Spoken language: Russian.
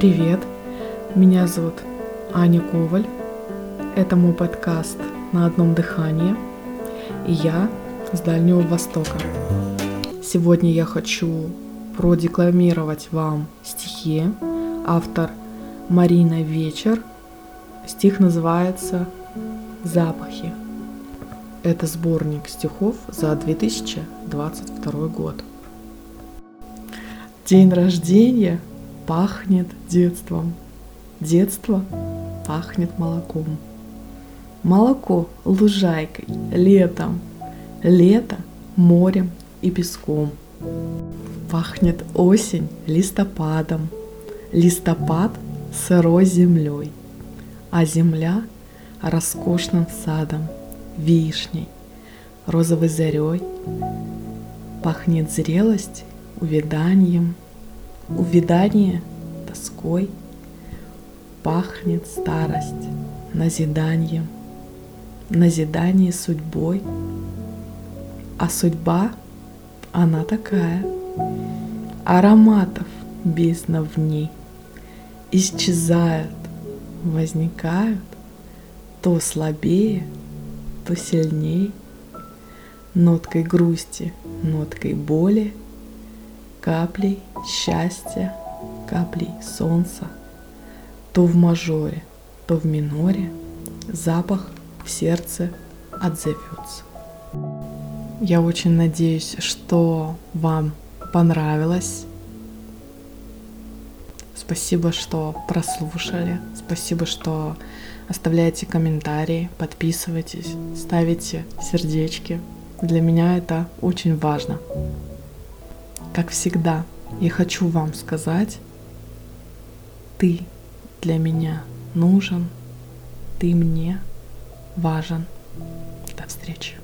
Привет, меня зовут Аня Коваль. Это мой подкаст на одном дыхании. И я с Дальнего Востока. Сегодня я хочу продекламировать вам стихи. Автор Марина Вечер. Стих называется «Запахи». Это сборник стихов за 2022 год. День рождения пахнет детством. Детство пахнет молоком. Молоко лужайкой, летом. Лето морем и песком. Пахнет осень листопадом. Листопад сырой землей. А земля роскошным садом, вишней, розовой зарей. Пахнет зрелость увяданием, увядание тоской, пахнет старость назиданием, назидание судьбой, а судьба, она такая, ароматов бездна в ней, исчезают, возникают, то слабее, то сильнее, ноткой грусти, ноткой боли – каплей счастья, каплей солнца, то в мажоре, то в миноре запах в сердце отзовется. Я очень надеюсь, что вам понравилось. Спасибо, что прослушали. Спасибо, что оставляете комментарии, подписывайтесь, ставите сердечки. Для меня это очень важно. Как всегда, я хочу вам сказать, ты для меня нужен, ты мне важен. До встречи.